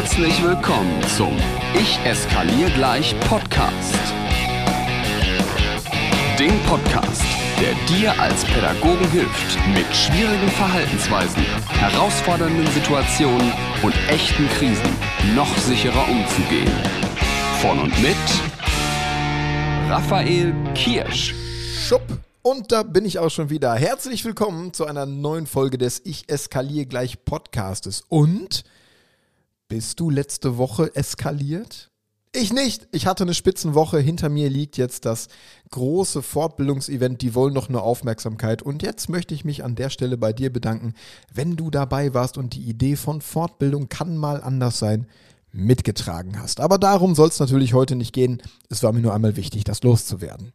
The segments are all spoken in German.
Herzlich willkommen zum Ich eskaliere gleich Podcast. Dem Podcast, der dir als Pädagogen hilft, mit schwierigen Verhaltensweisen, herausfordernden Situationen und echten Krisen noch sicherer umzugehen. Von und mit Raphael Kirsch. Schupp. Und da bin ich auch schon wieder. Herzlich willkommen zu einer neuen Folge des Ich eskaliere gleich Podcastes. Und bist du letzte Woche eskaliert? Ich nicht. Ich hatte eine Spitzenwoche. Hinter mir liegt jetzt das große Fortbildungsevent. Die wollen noch nur Aufmerksamkeit. Und jetzt möchte ich mich an der Stelle bei dir bedanken, wenn du dabei warst und die Idee von Fortbildung kann mal anders sein mitgetragen hast. Aber darum soll es natürlich heute nicht gehen. Es war mir nur einmal wichtig, das loszuwerden.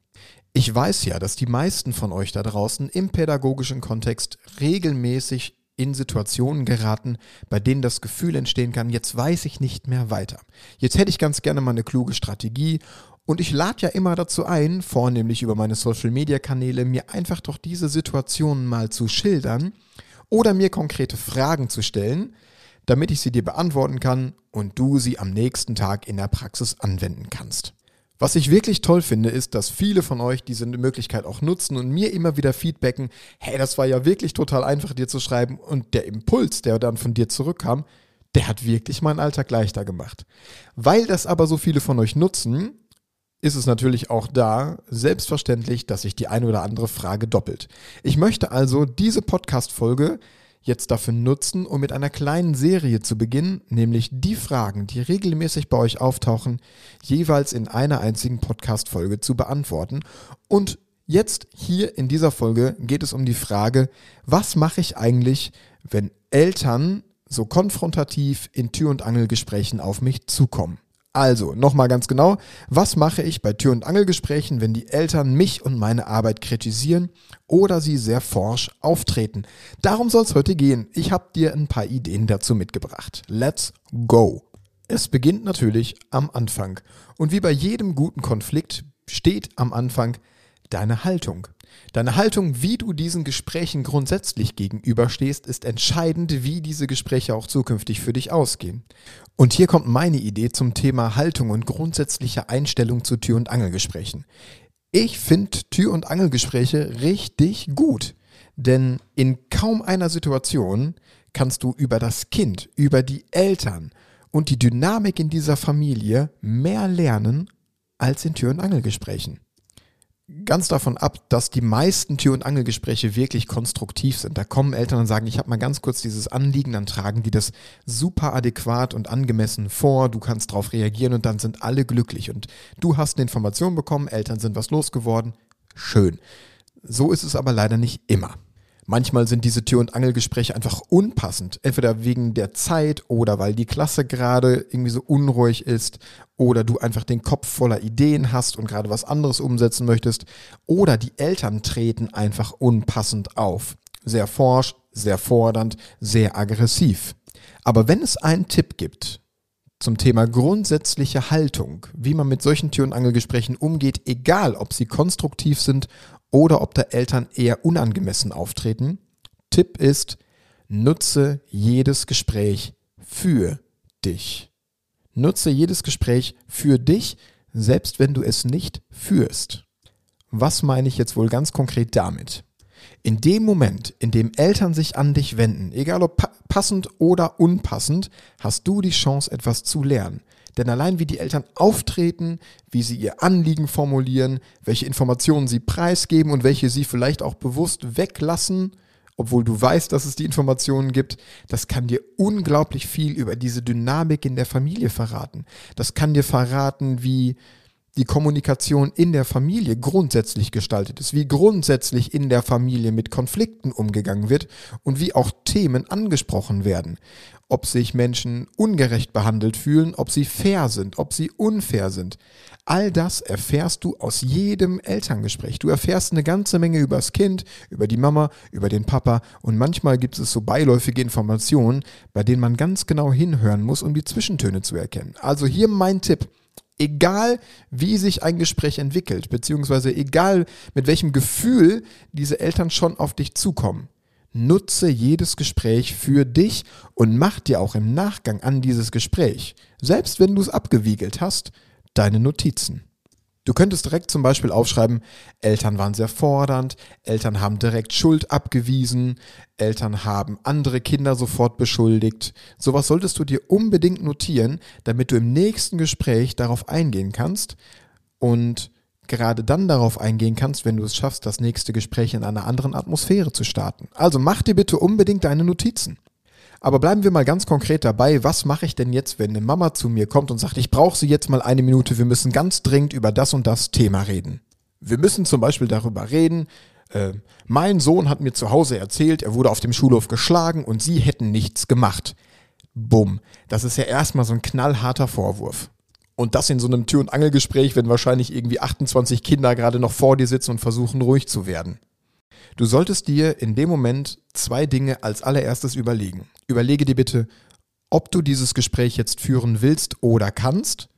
Ich weiß ja, dass die meisten von euch da draußen im pädagogischen Kontext regelmäßig in Situationen geraten, bei denen das Gefühl entstehen kann, jetzt weiß ich nicht mehr weiter. Jetzt hätte ich ganz gerne mal eine kluge Strategie und ich lade ja immer dazu ein, vornehmlich über meine Social-Media-Kanäle, mir einfach doch diese Situationen mal zu schildern oder mir konkrete Fragen zu stellen, damit ich sie dir beantworten kann und du sie am nächsten Tag in der Praxis anwenden kannst. Was ich wirklich toll finde, ist, dass viele von euch diese Möglichkeit auch nutzen und mir immer wieder feedbacken, hey, das war ja wirklich total einfach dir zu schreiben und der Impuls, der dann von dir zurückkam, der hat wirklich meinen Alltag leichter gemacht. Weil das aber so viele von euch nutzen, ist es natürlich auch da selbstverständlich, dass sich die eine oder andere Frage doppelt. Ich möchte also diese Podcast-Folge jetzt dafür nutzen, um mit einer kleinen Serie zu beginnen, nämlich die Fragen, die regelmäßig bei euch auftauchen, jeweils in einer einzigen Podcast-Folge zu beantworten. Und jetzt hier in dieser Folge geht es um die Frage, was mache ich eigentlich, wenn Eltern so konfrontativ in Tür- und Angelgesprächen auf mich zukommen? Also, nochmal ganz genau, was mache ich bei Tür- und Angelgesprächen, wenn die Eltern mich und meine Arbeit kritisieren oder sie sehr forsch auftreten? Darum soll es heute gehen. Ich habe dir ein paar Ideen dazu mitgebracht. Let's go! Es beginnt natürlich am Anfang. Und wie bei jedem guten Konflikt steht am Anfang deine Haltung. Deine Haltung, wie du diesen Gesprächen grundsätzlich gegenüberstehst, ist entscheidend, wie diese Gespräche auch zukünftig für dich ausgehen. Und hier kommt meine Idee zum Thema Haltung und grundsätzliche Einstellung zu Tür- und Angelgesprächen. Ich finde Tür- und Angelgespräche richtig gut, denn in kaum einer Situation kannst du über das Kind, über die Eltern und die Dynamik in dieser Familie mehr lernen als in Tür- und Angelgesprächen ganz davon ab, dass die meisten Tür- und Angelgespräche wirklich konstruktiv sind. Da kommen Eltern und sagen, ich habe mal ganz kurz dieses Anliegen, dann tragen die das super adäquat und angemessen vor, du kannst darauf reagieren und dann sind alle glücklich. Und du hast eine Information bekommen, Eltern sind was losgeworden, schön. So ist es aber leider nicht immer. Manchmal sind diese Tür- und Angelgespräche einfach unpassend. Entweder wegen der Zeit oder weil die Klasse gerade irgendwie so unruhig ist oder du einfach den Kopf voller Ideen hast und gerade was anderes umsetzen möchtest. Oder die Eltern treten einfach unpassend auf. Sehr forsch, sehr fordernd, sehr aggressiv. Aber wenn es einen Tipp gibt zum Thema grundsätzliche Haltung, wie man mit solchen Tür- und Angelgesprächen umgeht, egal ob sie konstruktiv sind oder ob da Eltern eher unangemessen auftreten. Tipp ist, nutze jedes Gespräch für dich. Nutze jedes Gespräch für dich, selbst wenn du es nicht führst. Was meine ich jetzt wohl ganz konkret damit? In dem Moment, in dem Eltern sich an dich wenden, egal ob passend oder unpassend, hast du die Chance, etwas zu lernen. Denn allein wie die Eltern auftreten, wie sie ihr Anliegen formulieren, welche Informationen sie preisgeben und welche sie vielleicht auch bewusst weglassen, obwohl du weißt, dass es die Informationen gibt, das kann dir unglaublich viel über diese Dynamik in der Familie verraten. Das kann dir verraten, wie die Kommunikation in der Familie grundsätzlich gestaltet ist, wie grundsätzlich in der Familie mit Konflikten umgegangen wird und wie auch Themen angesprochen werden ob sich Menschen ungerecht behandelt fühlen, ob sie fair sind, ob sie unfair sind. All das erfährst du aus jedem Elterngespräch. Du erfährst eine ganze Menge über das Kind, über die Mama, über den Papa und manchmal gibt es so beiläufige Informationen, bei denen man ganz genau hinhören muss, um die Zwischentöne zu erkennen. Also hier mein Tipp. Egal wie sich ein Gespräch entwickelt, beziehungsweise egal mit welchem Gefühl diese Eltern schon auf dich zukommen, nutze jedes Gespräch für dich und mach dir auch im Nachgang an dieses Gespräch, selbst wenn du es abgewiegelt hast, deine Notizen. Du könntest direkt zum Beispiel aufschreiben, Eltern waren sehr fordernd, Eltern haben direkt Schuld abgewiesen, Eltern haben andere Kinder sofort beschuldigt. Sowas solltest du dir unbedingt notieren, damit du im nächsten Gespräch darauf eingehen kannst und gerade dann darauf eingehen kannst, wenn du es schaffst, das nächste Gespräch in einer anderen Atmosphäre zu starten. Also mach dir bitte unbedingt deine Notizen. Aber bleiben wir mal ganz konkret dabei, was mache ich denn jetzt, wenn eine Mama zu mir kommt und sagt, ich brauche sie jetzt mal eine Minute, wir müssen ganz dringend über das und das Thema reden. Wir müssen zum Beispiel darüber reden, äh, mein Sohn hat mir zu Hause erzählt, er wurde auf dem Schulhof geschlagen und sie hätten nichts gemacht. Bumm, das ist ja erstmal so ein knallharter Vorwurf. Und das in so einem Tür- und Angelgespräch, wenn wahrscheinlich irgendwie 28 Kinder gerade noch vor dir sitzen und versuchen ruhig zu werden. Du solltest dir in dem Moment zwei Dinge als allererstes überlegen. Überlege dir bitte, ob du dieses Gespräch jetzt führen willst oder kannst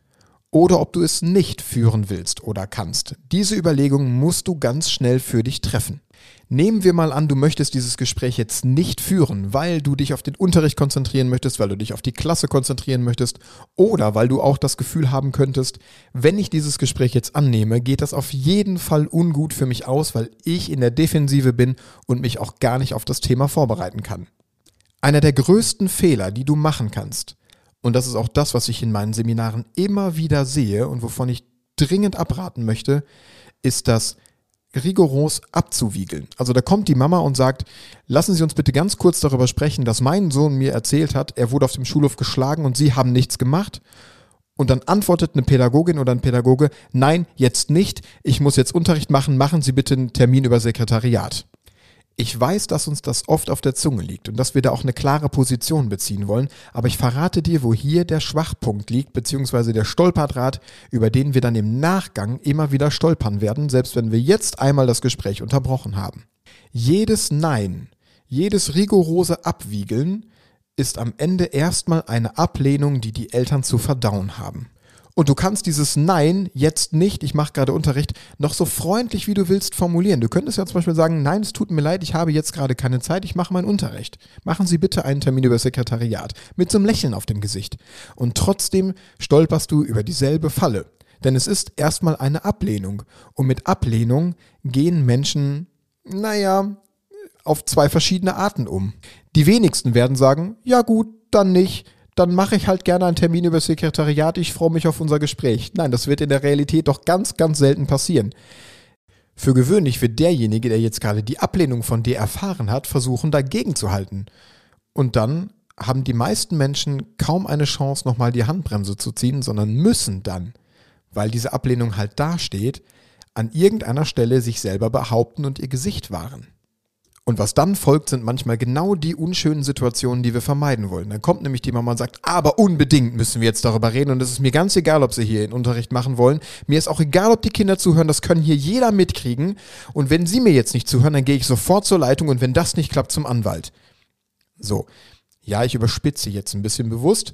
oder ob du es nicht führen willst oder kannst. Diese Überlegung musst du ganz schnell für dich treffen. Nehmen wir mal an, du möchtest dieses Gespräch jetzt nicht führen, weil du dich auf den Unterricht konzentrieren möchtest, weil du dich auf die Klasse konzentrieren möchtest oder weil du auch das Gefühl haben könntest, wenn ich dieses Gespräch jetzt annehme, geht das auf jeden Fall ungut für mich aus, weil ich in der Defensive bin und mich auch gar nicht auf das Thema vorbereiten kann. Einer der größten Fehler, die du machen kannst, und das ist auch das, was ich in meinen Seminaren immer wieder sehe und wovon ich dringend abraten möchte, ist das rigoros abzuwiegeln. Also da kommt die Mama und sagt, lassen Sie uns bitte ganz kurz darüber sprechen, dass mein Sohn mir erzählt hat, er wurde auf dem Schulhof geschlagen und Sie haben nichts gemacht. Und dann antwortet eine Pädagogin oder ein Pädagoge, nein, jetzt nicht, ich muss jetzt Unterricht machen, machen Sie bitte einen Termin über Sekretariat. Ich weiß, dass uns das oft auf der Zunge liegt und dass wir da auch eine klare Position beziehen wollen, aber ich verrate dir, wo hier der Schwachpunkt liegt, beziehungsweise der Stolperdraht, über den wir dann im Nachgang immer wieder stolpern werden, selbst wenn wir jetzt einmal das Gespräch unterbrochen haben. Jedes Nein, jedes rigorose Abwiegeln ist am Ende erstmal eine Ablehnung, die die Eltern zu verdauen haben. Und du kannst dieses Nein jetzt nicht, ich mache gerade Unterricht, noch so freundlich wie du willst formulieren. Du könntest ja zum Beispiel sagen, nein, es tut mir leid, ich habe jetzt gerade keine Zeit, ich mache meinen Unterricht. Machen Sie bitte einen Termin über das Sekretariat. Mit so einem Lächeln auf dem Gesicht. Und trotzdem stolperst du über dieselbe Falle. Denn es ist erstmal eine Ablehnung. Und mit Ablehnung gehen Menschen, naja, auf zwei verschiedene Arten um. Die wenigsten werden sagen, ja gut, dann nicht dann mache ich halt gerne einen Termin über das Sekretariat, ich freue mich auf unser Gespräch. Nein, das wird in der Realität doch ganz, ganz selten passieren. Für gewöhnlich wird derjenige, der jetzt gerade die Ablehnung von dir erfahren hat, versuchen dagegen zu halten. Und dann haben die meisten Menschen kaum eine Chance, nochmal die Handbremse zu ziehen, sondern müssen dann, weil diese Ablehnung halt dasteht, an irgendeiner Stelle sich selber behaupten und ihr Gesicht wahren. Und was dann folgt, sind manchmal genau die unschönen Situationen, die wir vermeiden wollen. Dann kommt nämlich die Mama und sagt, aber unbedingt müssen wir jetzt darüber reden und es ist mir ganz egal, ob sie hier in Unterricht machen wollen. Mir ist auch egal, ob die Kinder zuhören, das können hier jeder mitkriegen. Und wenn sie mir jetzt nicht zuhören, dann gehe ich sofort zur Leitung und wenn das nicht klappt, zum Anwalt. So. Ja, ich überspitze jetzt ein bisschen bewusst,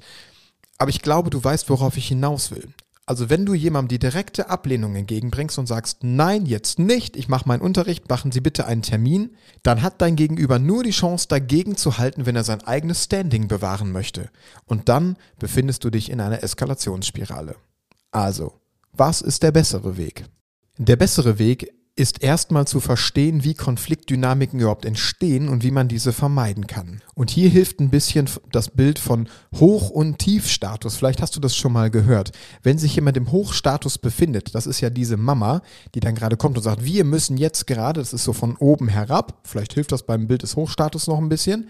aber ich glaube, du weißt, worauf ich hinaus will. Also wenn du jemandem die direkte Ablehnung entgegenbringst und sagst, nein, jetzt nicht, ich mache meinen Unterricht, machen Sie bitte einen Termin, dann hat dein Gegenüber nur die Chance dagegen zu halten, wenn er sein eigenes Standing bewahren möchte. Und dann befindest du dich in einer Eskalationsspirale. Also, was ist der bessere Weg? Der bessere Weg ist erstmal zu verstehen, wie Konfliktdynamiken überhaupt entstehen und wie man diese vermeiden kann. Und hier hilft ein bisschen das Bild von Hoch- und Tiefstatus. Vielleicht hast du das schon mal gehört. Wenn sich jemand im Hochstatus befindet, das ist ja diese Mama, die dann gerade kommt und sagt, wir müssen jetzt gerade, das ist so von oben herab, vielleicht hilft das beim Bild des Hochstatus noch ein bisschen,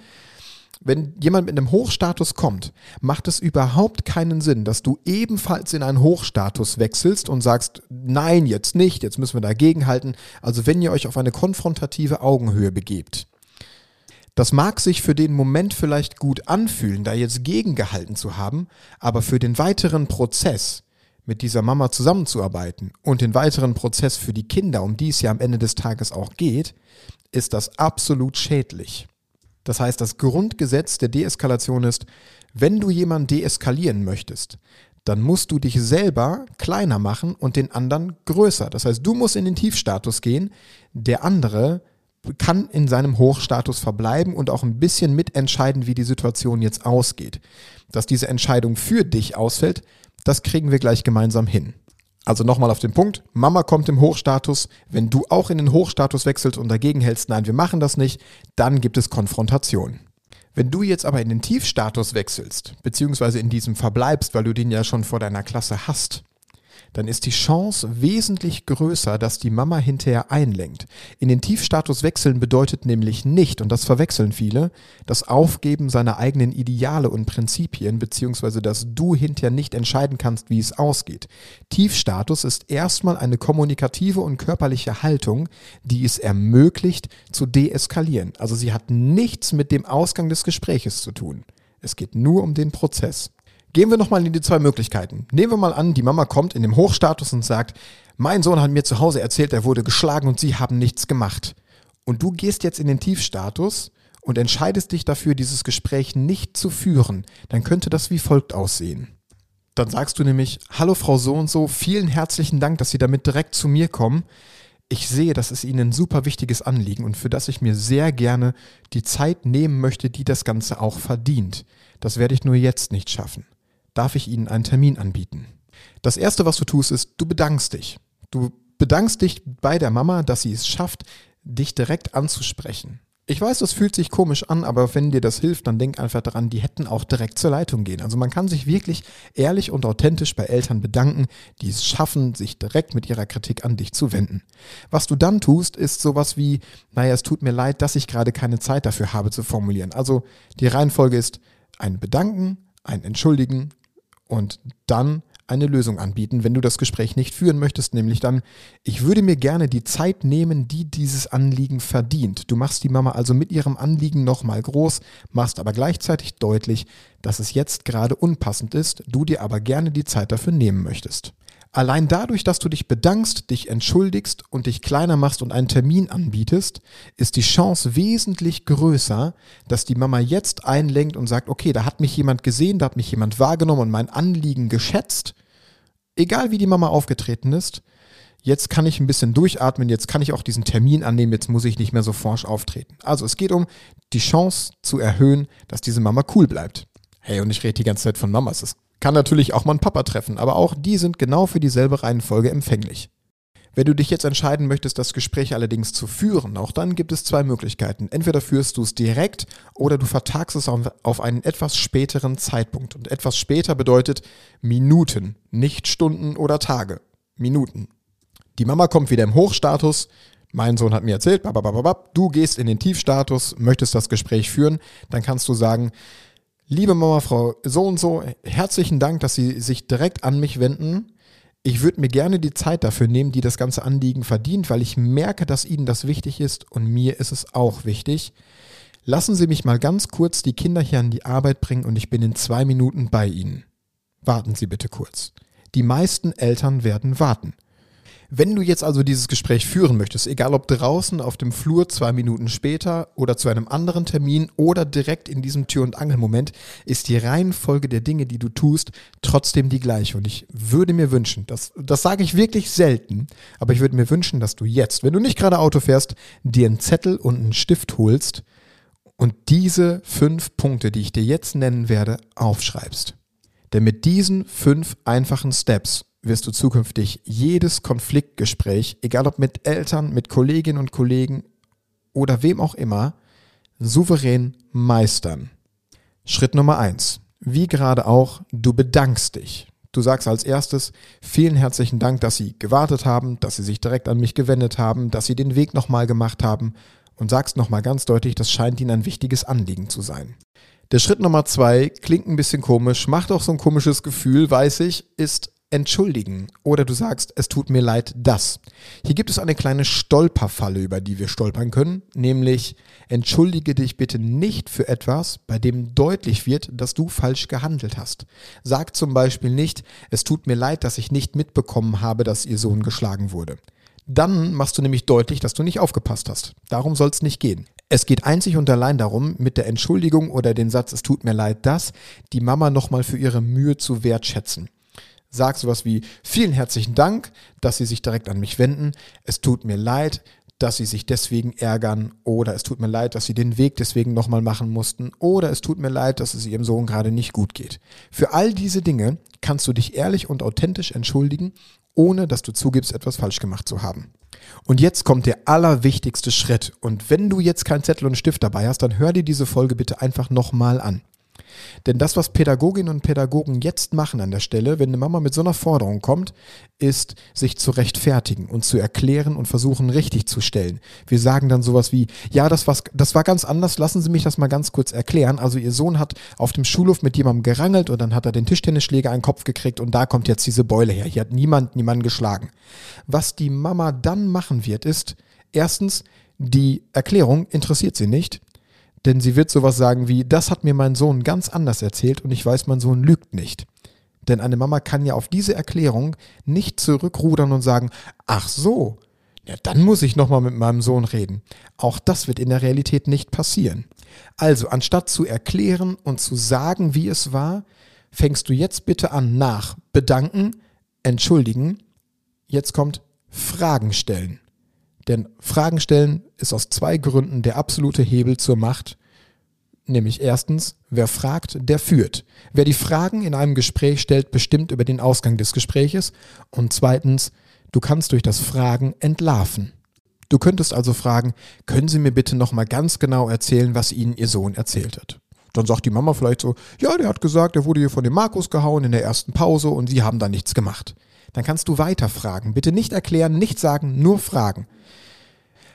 wenn jemand mit einem Hochstatus kommt, macht es überhaupt keinen Sinn, dass du ebenfalls in einen Hochstatus wechselst und sagst, nein, jetzt nicht, jetzt müssen wir dagegenhalten. Also wenn ihr euch auf eine konfrontative Augenhöhe begebt. Das mag sich für den Moment vielleicht gut anfühlen, da jetzt gegengehalten zu haben, aber für den weiteren Prozess, mit dieser Mama zusammenzuarbeiten und den weiteren Prozess für die Kinder, um die es ja am Ende des Tages auch geht, ist das absolut schädlich. Das heißt, das Grundgesetz der Deeskalation ist, wenn du jemanden deeskalieren möchtest, dann musst du dich selber kleiner machen und den anderen größer. Das heißt, du musst in den Tiefstatus gehen, der andere kann in seinem Hochstatus verbleiben und auch ein bisschen mitentscheiden, wie die Situation jetzt ausgeht. Dass diese Entscheidung für dich ausfällt, das kriegen wir gleich gemeinsam hin. Also nochmal auf den Punkt, Mama kommt im Hochstatus, wenn du auch in den Hochstatus wechselst und dagegen hältst, nein, wir machen das nicht, dann gibt es Konfrontation. Wenn du jetzt aber in den Tiefstatus wechselst, beziehungsweise in diesem verbleibst, weil du den ja schon vor deiner Klasse hast, dann ist die Chance wesentlich größer, dass die Mama hinterher einlenkt. In den Tiefstatus wechseln bedeutet nämlich nicht, und das verwechseln viele, das Aufgeben seiner eigenen Ideale und Prinzipien, beziehungsweise dass du hinterher nicht entscheiden kannst, wie es ausgeht. Tiefstatus ist erstmal eine kommunikative und körperliche Haltung, die es ermöglicht, zu deeskalieren. Also sie hat nichts mit dem Ausgang des Gespräches zu tun. Es geht nur um den Prozess. Gehen wir nochmal in die zwei Möglichkeiten. Nehmen wir mal an, die Mama kommt in dem Hochstatus und sagt, mein Sohn hat mir zu Hause erzählt, er wurde geschlagen und sie haben nichts gemacht. Und du gehst jetzt in den Tiefstatus und entscheidest dich dafür, dieses Gespräch nicht zu führen, dann könnte das wie folgt aussehen. Dann sagst du nämlich, hallo Frau so und so, vielen herzlichen Dank, dass Sie damit direkt zu mir kommen. Ich sehe, das ist Ihnen ein super wichtiges Anliegen und für das ich mir sehr gerne die Zeit nehmen möchte, die das Ganze auch verdient. Das werde ich nur jetzt nicht schaffen darf ich Ihnen einen Termin anbieten. Das Erste, was du tust, ist, du bedankst dich. Du bedankst dich bei der Mama, dass sie es schafft, dich direkt anzusprechen. Ich weiß, das fühlt sich komisch an, aber wenn dir das hilft, dann denk einfach daran, die hätten auch direkt zur Leitung gehen. Also man kann sich wirklich ehrlich und authentisch bei Eltern bedanken, die es schaffen, sich direkt mit ihrer Kritik an dich zu wenden. Was du dann tust, ist sowas wie, naja, es tut mir leid, dass ich gerade keine Zeit dafür habe zu formulieren. Also die Reihenfolge ist ein Bedanken, ein Entschuldigen, und dann eine Lösung anbieten, wenn du das Gespräch nicht führen möchtest, nämlich dann, ich würde mir gerne die Zeit nehmen, die dieses Anliegen verdient. Du machst die Mama also mit ihrem Anliegen nochmal groß, machst aber gleichzeitig deutlich, dass es jetzt gerade unpassend ist, du dir aber gerne die Zeit dafür nehmen möchtest. Allein dadurch, dass du dich bedankst, dich entschuldigst und dich kleiner machst und einen Termin anbietest, ist die Chance wesentlich größer, dass die Mama jetzt einlenkt und sagt, okay, da hat mich jemand gesehen, da hat mich jemand wahrgenommen und mein Anliegen geschätzt. Egal wie die Mama aufgetreten ist, jetzt kann ich ein bisschen durchatmen, jetzt kann ich auch diesen Termin annehmen, jetzt muss ich nicht mehr so forsch auftreten. Also es geht um die Chance zu erhöhen, dass diese Mama cool bleibt. Hey, und ich rede die ganze Zeit von Mamas. Das kann natürlich auch mal einen Papa treffen, aber auch die sind genau für dieselbe Reihenfolge empfänglich. Wenn du dich jetzt entscheiden möchtest, das Gespräch allerdings zu führen, auch dann gibt es zwei Möglichkeiten. Entweder führst du es direkt oder du vertagst es auf einen etwas späteren Zeitpunkt. Und etwas später bedeutet Minuten, nicht Stunden oder Tage. Minuten. Die Mama kommt wieder im Hochstatus. Mein Sohn hat mir erzählt, du gehst in den Tiefstatus, möchtest das Gespräch führen, dann kannst du sagen, Liebe Mama, Frau so und so, herzlichen Dank, dass Sie sich direkt an mich wenden. Ich würde mir gerne die Zeit dafür nehmen, die das ganze Anliegen verdient, weil ich merke, dass Ihnen das wichtig ist und mir ist es auch wichtig. Lassen Sie mich mal ganz kurz die Kinder hier an die Arbeit bringen und ich bin in zwei Minuten bei Ihnen. Warten Sie bitte kurz. Die meisten Eltern werden warten. Wenn du jetzt also dieses Gespräch führen möchtest, egal ob draußen auf dem Flur zwei Minuten später oder zu einem anderen Termin oder direkt in diesem Tür- und Angelmoment, ist die Reihenfolge der Dinge, die du tust, trotzdem die gleiche. Und ich würde mir wünschen, das, das sage ich wirklich selten, aber ich würde mir wünschen, dass du jetzt, wenn du nicht gerade Auto fährst, dir einen Zettel und einen Stift holst und diese fünf Punkte, die ich dir jetzt nennen werde, aufschreibst. Denn mit diesen fünf einfachen Steps wirst du zukünftig jedes Konfliktgespräch, egal ob mit Eltern, mit Kolleginnen und Kollegen oder wem auch immer, souverän meistern. Schritt Nummer eins. Wie gerade auch, du bedankst dich. Du sagst als erstes vielen herzlichen Dank, dass Sie gewartet haben, dass Sie sich direkt an mich gewendet haben, dass Sie den Weg nochmal gemacht haben und sagst nochmal ganz deutlich, das scheint Ihnen ein wichtiges Anliegen zu sein. Der Schritt Nummer zwei klingt ein bisschen komisch, macht auch so ein komisches Gefühl, weiß ich, ist entschuldigen oder du sagst, es tut mir leid, das. Hier gibt es eine kleine Stolperfalle, über die wir stolpern können, nämlich entschuldige dich bitte nicht für etwas, bei dem deutlich wird, dass du falsch gehandelt hast. Sag zum Beispiel nicht, es tut mir leid, dass ich nicht mitbekommen habe, dass ihr Sohn geschlagen wurde. Dann machst du nämlich deutlich, dass du nicht aufgepasst hast. Darum soll es nicht gehen. Es geht einzig und allein darum, mit der Entschuldigung oder dem Satz, es tut mir leid, das, die Mama nochmal für ihre Mühe zu wertschätzen. Sag sowas wie, vielen herzlichen Dank, dass Sie sich direkt an mich wenden. Es tut mir leid, dass sie sich deswegen ärgern oder es tut mir leid, dass sie den Weg deswegen nochmal machen mussten oder es tut mir leid, dass es ihrem Sohn gerade nicht gut geht. Für all diese Dinge kannst du dich ehrlich und authentisch entschuldigen, ohne dass du zugibst, etwas falsch gemacht zu haben. Und jetzt kommt der allerwichtigste Schritt. Und wenn du jetzt keinen Zettel und Stift dabei hast, dann hör dir diese Folge bitte einfach nochmal an. Denn das, was Pädagoginnen und Pädagogen jetzt machen an der Stelle, wenn eine Mama mit so einer Forderung kommt, ist, sich zu rechtfertigen und zu erklären und versuchen, richtig zu stellen. Wir sagen dann sowas wie, ja, das, was, das war ganz anders, lassen Sie mich das mal ganz kurz erklären. Also Ihr Sohn hat auf dem Schulhof mit jemandem gerangelt und dann hat er den Tischtennisschläger einen Kopf gekriegt und da kommt jetzt diese Beule her. Hier hat niemand niemanden geschlagen. Was die Mama dann machen wird, ist, erstens, die Erklärung interessiert sie nicht. Denn sie wird sowas sagen wie, das hat mir mein Sohn ganz anders erzählt und ich weiß, mein Sohn lügt nicht. Denn eine Mama kann ja auf diese Erklärung nicht zurückrudern und sagen, ach so, ja, dann muss ich nochmal mit meinem Sohn reden. Auch das wird in der Realität nicht passieren. Also, anstatt zu erklären und zu sagen, wie es war, fängst du jetzt bitte an nach bedanken, entschuldigen. Jetzt kommt Fragen stellen. Denn Fragen stellen ist aus zwei Gründen der absolute Hebel zur Macht. Nämlich erstens, wer fragt, der führt. Wer die Fragen in einem Gespräch stellt, bestimmt über den Ausgang des Gespräches. Und zweitens, du kannst durch das Fragen entlarven. Du könntest also fragen, können Sie mir bitte nochmal ganz genau erzählen, was Ihnen Ihr Sohn erzählt hat? Dann sagt die Mama vielleicht so, ja, der hat gesagt, er wurde hier von dem Markus gehauen in der ersten Pause und Sie haben da nichts gemacht. Dann kannst du weiter fragen. Bitte nicht erklären, nicht sagen, nur fragen.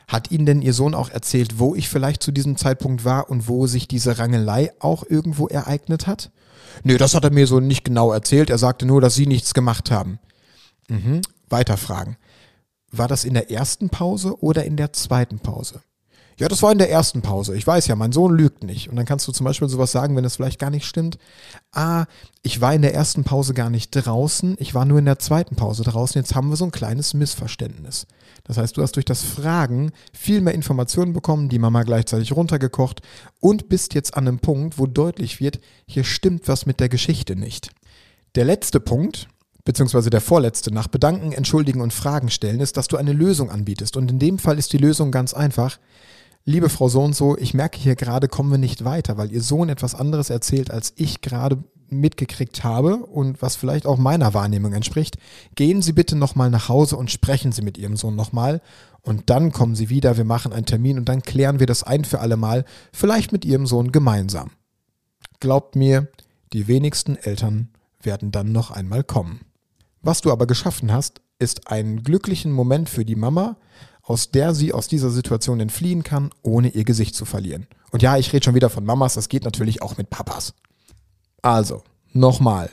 Hat Ihnen denn Ihr Sohn auch erzählt, wo ich vielleicht zu diesem Zeitpunkt war und wo sich diese Rangelei auch irgendwo ereignet hat? Nö, das hat er mir so nicht genau erzählt. Er sagte nur, dass Sie nichts gemacht haben. Mhm. Weiterfragen. War das in der ersten Pause oder in der zweiten Pause? Ja, das war in der ersten Pause. Ich weiß ja, mein Sohn lügt nicht. Und dann kannst du zum Beispiel sowas sagen, wenn es vielleicht gar nicht stimmt. Ah, ich war in der ersten Pause gar nicht draußen. Ich war nur in der zweiten Pause draußen. Jetzt haben wir so ein kleines Missverständnis. Das heißt, du hast durch das Fragen viel mehr Informationen bekommen, die Mama gleichzeitig runtergekocht und bist jetzt an einem Punkt, wo deutlich wird, hier stimmt was mit der Geschichte nicht. Der letzte Punkt, beziehungsweise der vorletzte, nach Bedanken, Entschuldigen und Fragen stellen, ist, dass du eine Lösung anbietest. Und in dem Fall ist die Lösung ganz einfach. Liebe Frau so und so, ich merke hier gerade, kommen wir nicht weiter, weil Ihr Sohn etwas anderes erzählt, als ich gerade mitgekriegt habe und was vielleicht auch meiner Wahrnehmung entspricht, gehen Sie bitte nochmal nach Hause und sprechen Sie mit Ihrem Sohn nochmal und dann kommen Sie wieder, wir machen einen Termin und dann klären wir das ein für alle Mal, vielleicht mit Ihrem Sohn gemeinsam. Glaubt mir, die wenigsten Eltern werden dann noch einmal kommen. Was du aber geschaffen hast, ist einen glücklichen Moment für die Mama, aus der sie aus dieser Situation entfliehen kann, ohne ihr Gesicht zu verlieren. Und ja, ich rede schon wieder von Mamas, das geht natürlich auch mit Papas. Also, nochmal.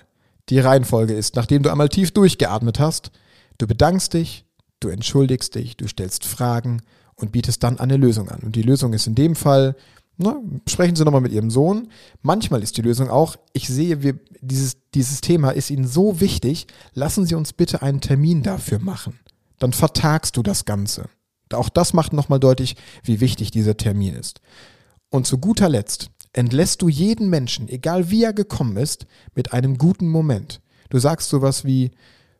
Die Reihenfolge ist, nachdem du einmal tief durchgeatmet hast, du bedankst dich, du entschuldigst dich, du stellst Fragen und bietest dann eine Lösung an. Und die Lösung ist in dem Fall, na, sprechen Sie nochmal mit Ihrem Sohn. Manchmal ist die Lösung auch, ich sehe, wir, dieses, dieses Thema ist Ihnen so wichtig, lassen Sie uns bitte einen Termin dafür machen. Dann vertagst du das Ganze. Auch das macht nochmal deutlich, wie wichtig dieser Termin ist. Und zu guter Letzt, entlässt du jeden Menschen, egal wie er gekommen ist, mit einem guten Moment. Du sagst sowas wie,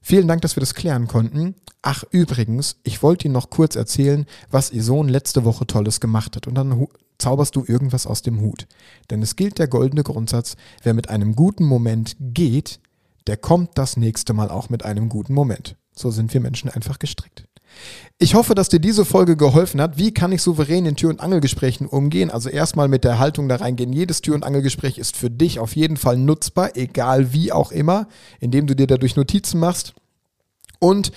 vielen Dank, dass wir das klären konnten. Ach, übrigens, ich wollte Ihnen noch kurz erzählen, was Ihr Sohn letzte Woche Tolles gemacht hat. Und dann zauberst du irgendwas aus dem Hut. Denn es gilt der goldene Grundsatz, wer mit einem guten Moment geht, der kommt das nächste Mal auch mit einem guten Moment. So sind wir Menschen einfach gestrickt. Ich hoffe, dass dir diese Folge geholfen hat. Wie kann ich souverän in Tür- und Angelgesprächen umgehen? Also erstmal mit der Haltung da reingehen. Jedes Tür- und Angelgespräch ist für dich auf jeden Fall nutzbar, egal wie auch immer, indem du dir dadurch Notizen machst. Und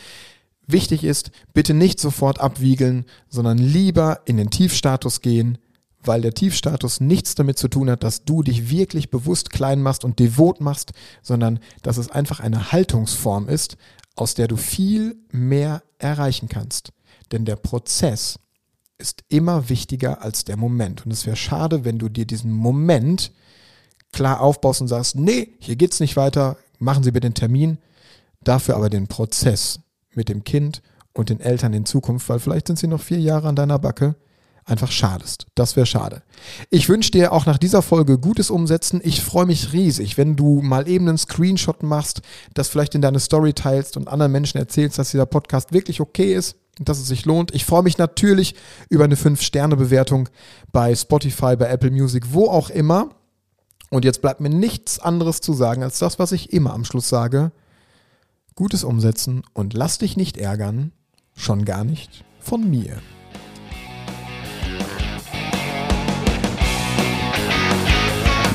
wichtig ist, bitte nicht sofort abwiegeln, sondern lieber in den Tiefstatus gehen, weil der Tiefstatus nichts damit zu tun hat, dass du dich wirklich bewusst klein machst und devot machst, sondern dass es einfach eine Haltungsform ist, aus der du viel mehr erreichen kannst. Denn der Prozess ist immer wichtiger als der Moment. Und es wäre schade, wenn du dir diesen Moment klar aufbaust und sagst, nee, hier geht's nicht weiter, machen Sie bitte den Termin, dafür aber den Prozess mit dem Kind und den Eltern in Zukunft, weil vielleicht sind sie noch vier Jahre an deiner Backe, einfach schadest. Das wäre schade. Ich wünsche dir auch nach dieser Folge gutes Umsetzen. Ich freue mich riesig, wenn du mal eben einen Screenshot machst, das vielleicht in deine Story teilst und anderen Menschen erzählst, dass dieser Podcast wirklich okay ist dass es sich lohnt. Ich freue mich natürlich über eine 5-Sterne-Bewertung bei Spotify, bei Apple Music, wo auch immer. Und jetzt bleibt mir nichts anderes zu sagen als das, was ich immer am Schluss sage. Gutes Umsetzen und lass dich nicht ärgern, schon gar nicht von mir.